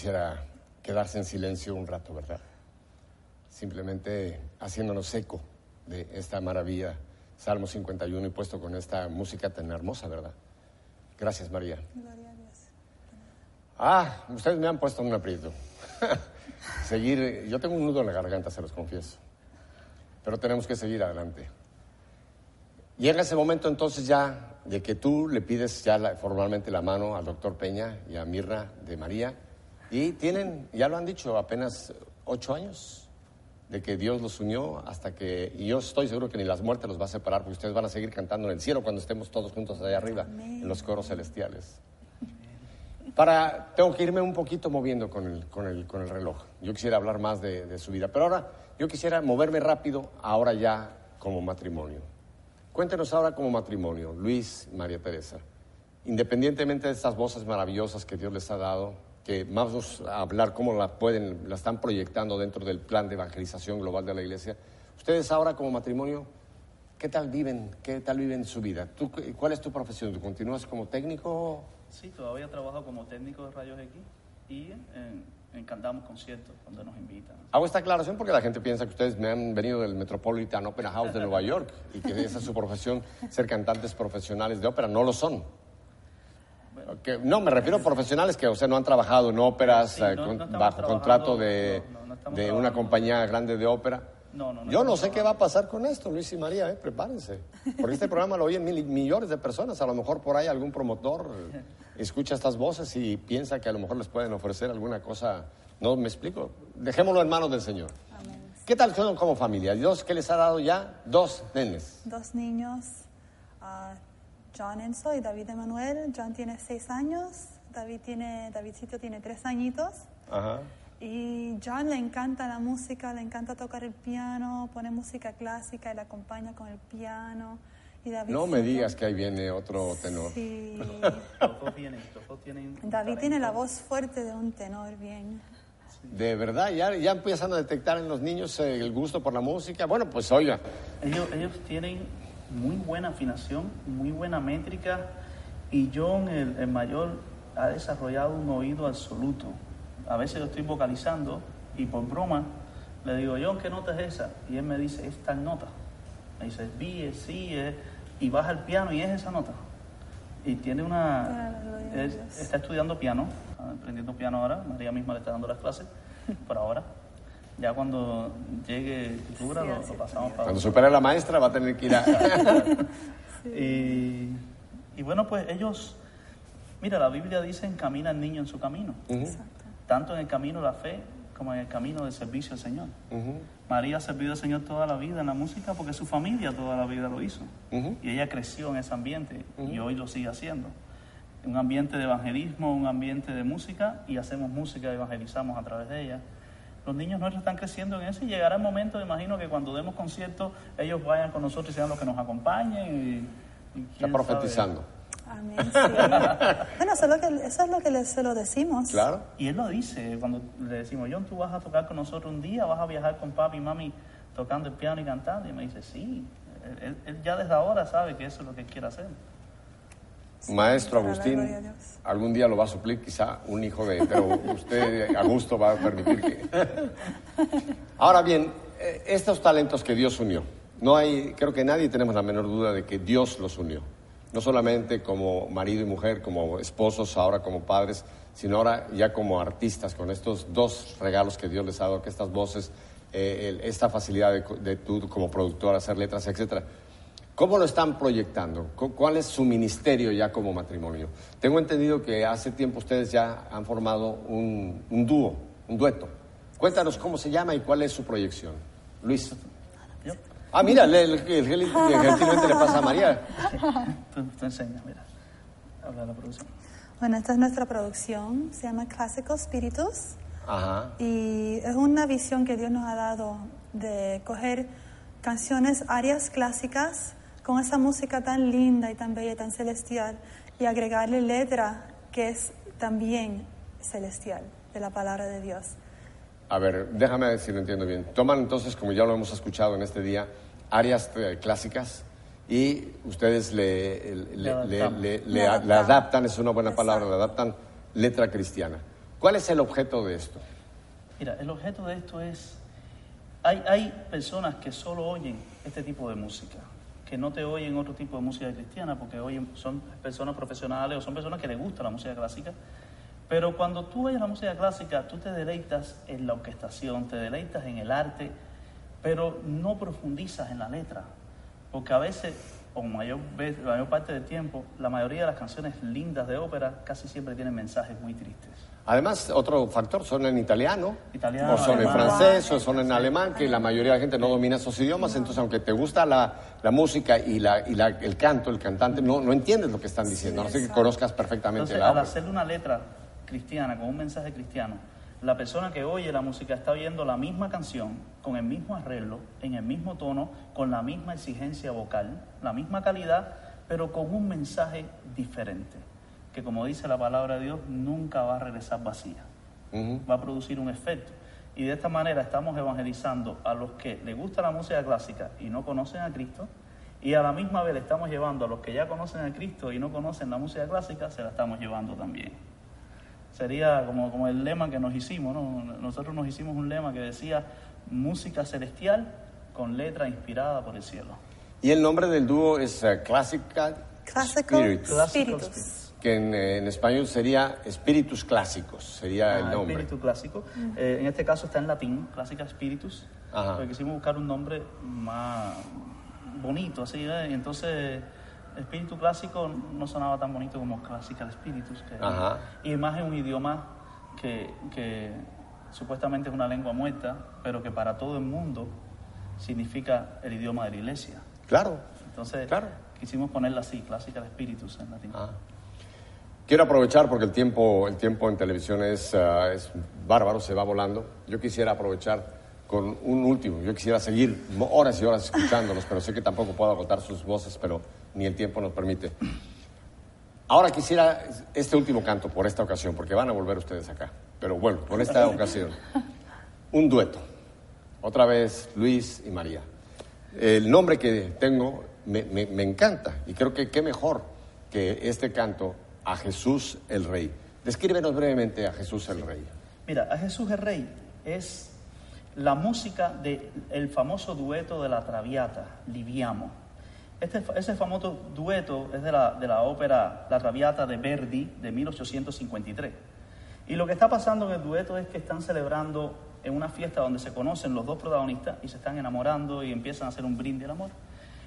Quisiera quedarse en silencio un rato, ¿verdad? Simplemente haciéndonos eco de esta maravilla, Salmo 51, y puesto con esta música tan hermosa, ¿verdad? Gracias, María. Gloria a Dios. Ah, ustedes me han puesto en un aprieto. seguir, yo tengo un nudo en la garganta, se los confieso. Pero tenemos que seguir adelante. Llega ese momento entonces ya de que tú le pides ya la- formalmente la mano al doctor Peña y a Mirna de María. Y tienen, ya lo han dicho, apenas ocho años. de que Dios los unió hasta que, y yo estoy seguro que ni las muertes los va a separar, porque ustedes van a seguir cantando en el cielo cuando estemos todos juntos allá arriba, en los coros celestiales. Para, tengo que irme un poquito moviendo con el, con el, con el reloj. Yo quisiera hablar más de, de su vida, pero ahora yo quisiera moverme rápido, ahora ya como matrimonio. Cuéntenos ahora como matrimonio, Luis y María Teresa. Independientemente de estas voces maravillosas que Dios les ha dado, que vamos a hablar cómo la pueden, la están proyectando dentro del plan de evangelización global de la iglesia. Ustedes ahora como matrimonio, ¿qué tal viven? ¿Qué tal viven su vida? ¿Tú, ¿Cuál es tu profesión? ¿Tú continúas como técnico? Sí, todavía trabajo como técnico de rayos X y en cantamos conciertos cuando nos invitan. Hago esta aclaración porque la gente piensa que ustedes me han venido del Metropolitan Opera House de Nueva York y que esa es su profesión, ser cantantes profesionales de ópera. No lo son. Que- no, me refiero a profesionales que, o sea, no han trabajado en óperas Sí, eh, no- con- no estamos bajo contrato de, no, no, no estamos de una compañía grande de ópera. No, no, no Yo no sé qué va a pasar con esto, Luis y María, eh, prepárense. Porque este programa lo oyen mil- millones de personas. A lo mejor por ahí algún promotor eh, escucha estas voces y piensa que a lo mejor les pueden ofrecer alguna cosa. No me explico. Dejémoslo en manos del Señor. Amén. ¿Qué tal son como familia? Dios que les ha dado ya dos nenes. Dos niños, ah, John Enzo y David Emanuel. John tiene seis años, David tiene, Davidcito tiene tres añitos. Ajá. Y John le encanta la música, le encanta tocar el piano, pone música clásica y le acompaña con el piano. Y David No me digas que ahí viene otro tenor. Sí. David tiene la voz fuerte de un tenor bien. De verdad, ya, ya empiezan a detectar en los niños eh, el gusto por la música. Bueno, pues oiga, Ellos, ellos tienen muy buena afinación, muy buena métrica y John, el, el mayor, ha desarrollado un oído absoluto. A veces yo estoy vocalizando y por broma le digo, John, ¿qué nota es esa? Y él me dice, es tal nota. Me dice, es B, es C, es-", y baja el piano y es esa nota. Y tiene una... Él está estudiando piano, aprendiendo piano ahora, María misma le está dando las clases, por ahora. Ya cuando llegue cultura Sí, lo, pasamos para... cuando supere la maestra va a tener que ir a... Y, y bueno, pues ellos, mira, la Biblia dice, encamina al niño en su camino, Exacto. tanto en el camino de la fe como en el camino del servicio al Señor. María ha servido al Señor toda la vida en la música porque su familia toda la vida lo hizo. Y ella creció en ese ambiente y hoy lo sigue haciendo. Un ambiente de evangelismo, un ambiente de música y hacemos música y evangelizamos a través de ella. Los niños nuestros están creciendo en eso y llegará el momento, me imagino, que cuando demos conciertos ellos vayan con nosotros y sean los que nos acompañen. Y, y Está profetizando. Amén. sí. bueno, eso es lo que, eso es lo que le- se lo decimos. Claro. Y él lo dice cuando le decimos, John, tú vas a tocar con nosotros un día, vas a viajar con papi y mami tocando el piano y cantando. Y me dice, sí, él, él- él ya desde ahora sabe que eso es lo que él quiere hacer. Maestro Agustín, algún día lo va a suplir quizá un hijo de... Pero usted, a gusto, va a permitir que... Ahora bien, eh, estos talentos que Dios unió, no hay, creo que nadie tenemos la menor duda de que Dios los unió. No solamente como marido y mujer, como esposos, ahora como padres, sino ahora ya como artistas, con estos dos regalos que Dios les ha dado, que estas voces, eh, el- esta facilidad de, de tú como productor hacer letras, etcétera. ¿Cómo lo están proyectando? ¿Cu- ¿Cuál es su ministerio ya como matrimonio? Tengo entendido que hace tiempo ustedes ya han formado un, un dúo, un dueto. Cuéntanos cómo se llama y cuál es su proyección. Luis. ¿Yo? Ah, mira, el, el- el- el- gentilmente le pasa a María. Tú, tú enseñas, mira. Habla de la producción. Bueno, esta es nuestra producción, se llama Clásico Spiritus Ajá. y es una visión que Dios nos ha dado de coger canciones, áreas clásicas con esa música tan linda y tan bella y tan celestial y agregarle letra que es también celestial de la palabra de Dios. A ver, déjame si lo entiendo bien. Toman entonces, como ya lo hemos escuchado en este día, áreas eh, clásicas y ustedes le, le- le- adaptamos. le- le- Le le adaptamos. adaptan, es una buena palabra, le adaptan letra cristiana. ¿Cuál es el objeto de esto? Mira, el objeto de esto es, hay, hay personas que solo oyen este tipo de música, que no te oyen otro tipo de música cristiana, porque oyen, son personas profesionales o son personas que les gusta la música clásica, pero cuando tú oyes la música clásica, tú te deleitas en la orquestación, te deleitas en el arte, pero no profundizas en la letra, porque a veces o mayor, la mayor parte del tiempo, la mayoría de las canciones lindas de ópera casi siempre tienen mensajes muy tristes. Además, otro factor, son en italiano, Italiano, o son en francés, o son en alemán, que la mayoría de la gente no domina esos idiomas, entonces aunque te gusta la, la música y, la, y la- el canto, el cantante, no, no entiendes lo que están diciendo, no sé que conozcas perfectamente Entonces, la al hacerle una letra cristiana con un mensaje cristiano, la persona que oye la música está oyendo la misma canción, con el mismo arreglo, en el mismo tono, con la misma exigencia vocal, la misma calidad, pero con un mensaje diferente, que como dice la palabra de Dios, nunca va a regresar vacía, Ujú. va a producir un efecto. Y de esta manera estamos evangelizando a los que les gusta la música clásica y no conocen a Cristo, y a la misma vez le estamos llevando a los que ya conocen a Cristo y no conocen la música clásica, se la estamos llevando también. Sería como, como el lema que nos hicimos, ¿no? Nosotros nos hicimos un lema que decía música celestial con letra inspirada por el cielo. Y el nombre del dúo es eh, Classical Classical Spirits, Classical Spiritus. Que en, en español sería Espíritus Clásicos, sería el Ah, nombre. Espíritu clásico. Eh, en este caso está en latín, Clásica Spiritus. Ajá. Porque quisimos buscar un nombre más bonito, así, ¿eh? Y entonces Espíritu clásico no sonaba tan bonito como Classical Spiritus. Que, Ajá. Y más en un idioma que, que supuestamente es una lengua muerta, pero que para todo el mundo significa el idioma de la iglesia. Claro. Entonces Claro. quisimos ponerla así, Classical Spiritus en latín. Ah. Quiero aprovechar porque el tiempo, el tiempo en televisión es, ah, es bárbaro, se va volando. Yo quisiera aprovechar con un último. Yo quisiera seguir horas y horas escuchándolos, pero sé que tampoco puedo agotar sus voces, pero ni el tiempo nos permite. Ahora quisiera este último canto por esta ocasión, porque van a volver ustedes acá. Pero bueno, por esta ocasión. Un dueto. Otra vez Luis y María. El nombre que tengo me- me encanta y creo que qué mejor que este canto a Jesús el Rey. Descríbenos brevemente a Jesús el Rey. Mira, a Jesús el Rey es la música del famoso dueto de la Traviata, Liviamo. Este, ese famoso dueto es de la, de la ópera La Traviata de Verdi de 1853. Y lo que está pasando en el dueto es que están celebrando en una fiesta donde se conocen los dos protagonistas y se están enamorando y empiezan a hacer un brindis al amor.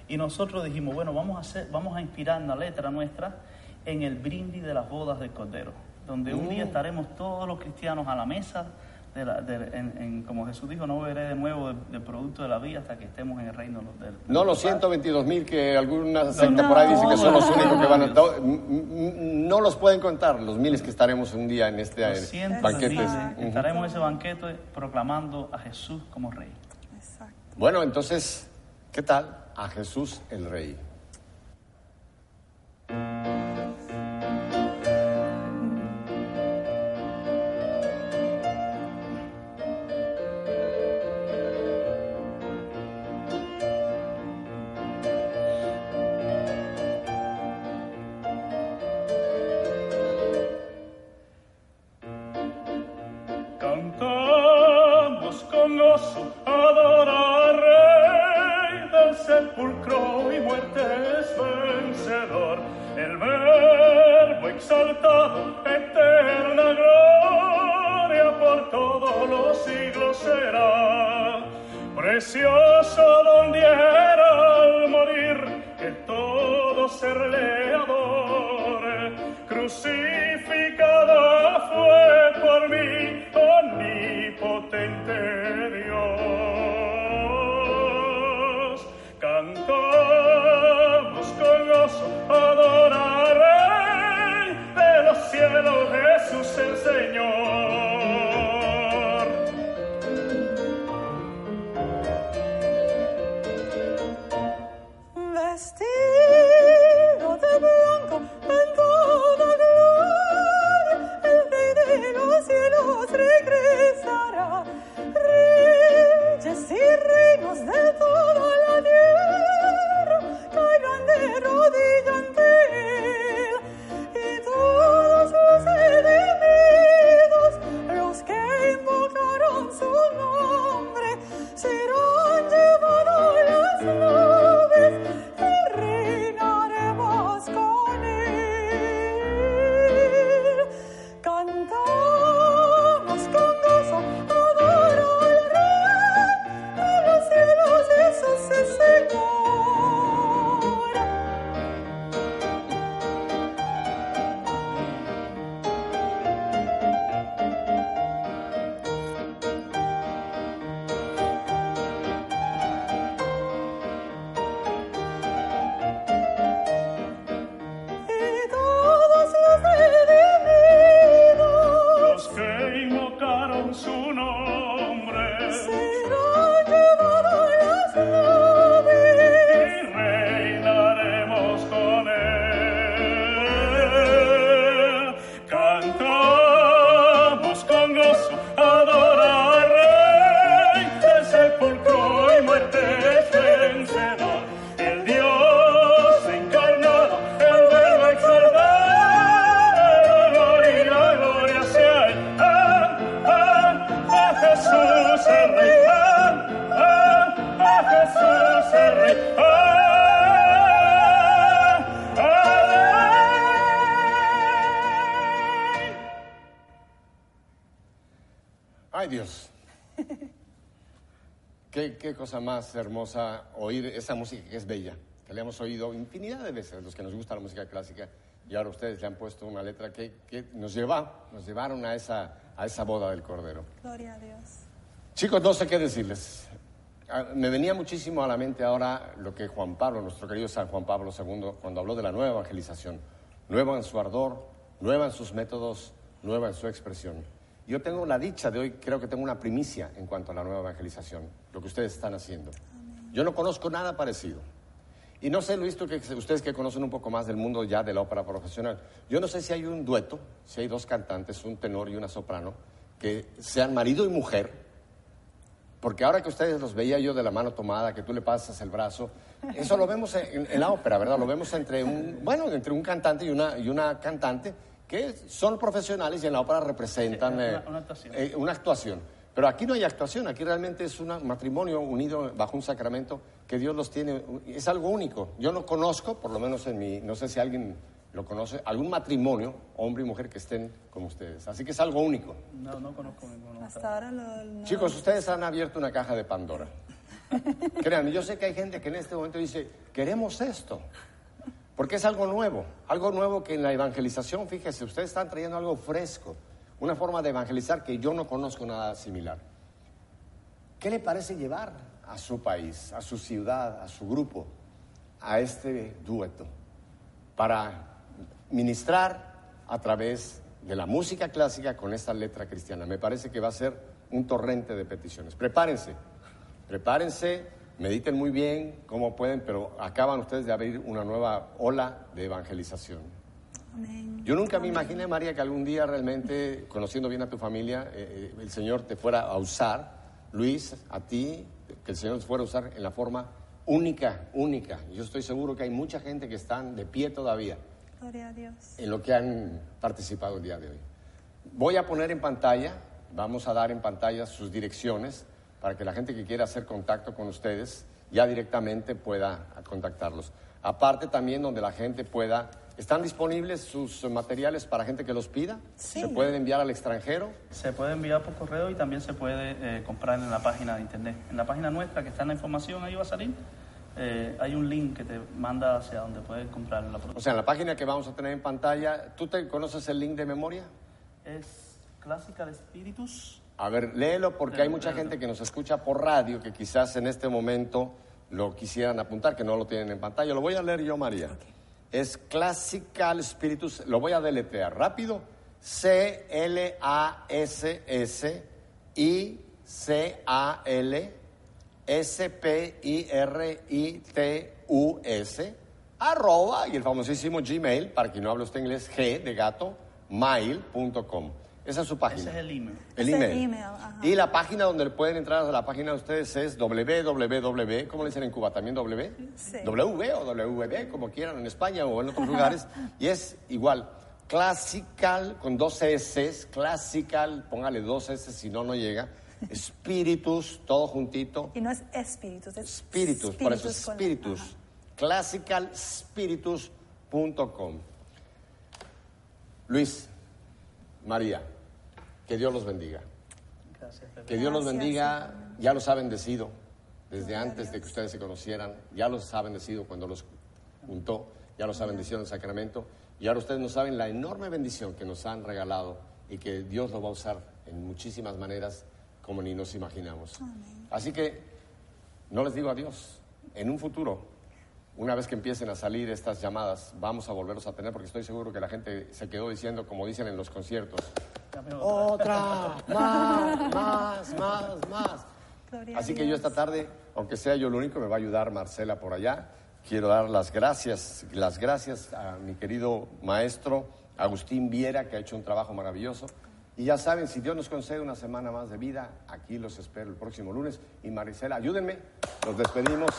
Y nosotros dijimos, bueno, vamos a, hacer, vamos a inspirar la letra nuestra en el brindis de las bodas del Cordero, donde un día estaremos todos los cristianos a la mesa, de la- de- en- en- como Jesús dijo, no beberé de nuevo del, del producto de la vida hasta que estemos en el reino del... No los del Padre". 122 mil que alguna secta por ahí no, dice que son los no, únicos que van a... no. no, no los pueden contar, los miles que estaremos un día en este banquete. Estaremos en ese banquete proclamando a Jesús como rey. Exacto. Bueno, entonces, ¿qué tal a Jesús el Rey? Justin. Ay Dios. ¿Qué, qué cosa más hermosa oír esa música que es bella, que le hemos oído infinidad de veces, los que nos gusta la música clásica, y ahora ustedes le han puesto una letra que, que nos, lleva, nos llevaron a esa, a esa boda del Cordero. Gloria a Dios. Chicos, no sé qué decirles. Ah, Me venía muchísimo a la mente ahora lo que Juan Pablo, nuestro querido San Juan Pablo II, cuando habló de la nueva evangelización. Nueva en su ardor, nueva en sus métodos, nueva en su expresión. Yo tengo la dicha de hoy, creo que tengo una primicia en cuanto a la nueva evangelización, lo que ustedes están haciendo. Yo no conozco nada parecido. Y no sé, Luis, tú que, ustedes que conocen un poco más del mundo ya de la ópera profesional, yo no sé si hay un dueto, si hay dos cantantes, un tenor y una soprano, que sean marido y mujer, porque ahora que ustedes los veía yo de la mano tomada, que tú le pasas el brazo, eso lo vemos en, en la ópera, ¿verdad? Lo vemos entre un, bueno, entre un cantante y una, y una cantante que son profesionales y en la ópera representan Sí, una- eh, una actuación. eh, una actuación. Pero aquí no hay actuación, aquí realmente es un matrimonio unido bajo un sacramento que Dios los tiene, es algo único. Yo no conozco, por lo menos en mi, no sé si alguien lo conoce, algún matrimonio, hombre y mujer, que estén como ustedes. Así que es algo único. No, no conozco ninguno. Hasta ahora lo, no- Chicos, ustedes han abierto una caja de Pandora. Créanme, yo sé que hay gente que en este momento dice, queremos esto. Porque es algo nuevo, algo nuevo que en la evangelización, fíjese, ustedes están trayendo algo fresco, una forma de evangelizar que yo no conozco nada similar. ¿Qué le parece llevar a su país, a su ciudad, a su grupo, a este dueto para ministrar a través de la música clásica con esta letra cristiana? Me parece que va a ser un torrente de peticiones. Prepárense, prepárense, mediten muy bien cómo pueden, pero acaban ustedes de abrir una nueva ola de evangelización. Amén. Yo nunca me imaginé, María, que algún día realmente, conociendo bien a tu familia, eh, eh, el Señor te fuera a usar, Luis, a ti, que el Señor te fuera a usar en la forma única, única. Yo estoy seguro que hay mucha gente que están de pie todavía Gloria a Dios. en lo que han participado el día de hoy. Voy a poner en pantalla, vamos a dar en pantalla sus direcciones para que la gente que quiera hacer contacto con ustedes ya directamente pueda contactarlos. Aparte también donde la gente pueda, ¿están disponibles sus materiales para gente que los pida? Sí. ¿Se pueden enviar al extranjero? Se puede enviar por correo y también se puede eh, comprar en la página de internet. En la página nuestra, que está en la información, ahí va a salir, eh, hay un link que te manda hacia donde puedes comprar la O producción. sea, en la página que vamos a tener en pantalla, ¿tú te conoces el link de memoria? Es Clásica de Espíritus. A ver, léelo porque hay mucha gente que nos escucha por radio que quizás en este momento lo quisieran apuntar, que no lo tienen en pantalla. Lo voy a leer yo, María. Es Classical Spiritus, lo voy a deletrear rápido. C-L-A-S-S-I-C-A-L S-P-I-R-I-T-U-S arroba y el famosísimo Gmail, para quien no hable usted inglés, G de gato, mail.com. Esa es su página. Ese es el email. El Ese email. email, ajá. y la página donde pueden entrar a la página de ustedes es www, ¿cómo le dicen en Cuba? ¿También W? Sí. W o WB, como quieran, en España o en otros lugares. Y es igual, classical, con dos S, classical, póngale dos S, si no, no llega. Spiritus, todo juntito. Y no es espíritus, es Spiritus, por eso espíritus. Classicalspiritus.com. Luis, María, que Dios los bendiga. Gracias. Que Dios los Gracias, bendiga, ya los ha bendecido desde antes de que ustedes se conocieran, ya los ha bendecido cuando los juntó, ya los ha bendecido en el sacramento. Y ahora ustedes no saben la enorme bendición que nos han regalado y que Dios lo va a usar en muchísimas maneras como ni nos imaginamos. Así que no les digo adiós, en un futuro, una vez que empiecen a salir estas llamadas, vamos a volverlos a tener porque estoy seguro que la gente se quedó diciendo, como dicen en los conciertos, otra. Más, más, más, más. Gloria Así que yo esta tarde, aunque sea yo lo único, me va a ayudar Marcela por allá. Quiero dar las gracias, las gracias a mi querido maestro Agustín Viera, que ha hecho un trabajo maravilloso. Y ya saben, si Dios nos concede una semana más de vida, aquí los espero el próximo lunes. Y Maricela, ayúdenme, nos despedimos.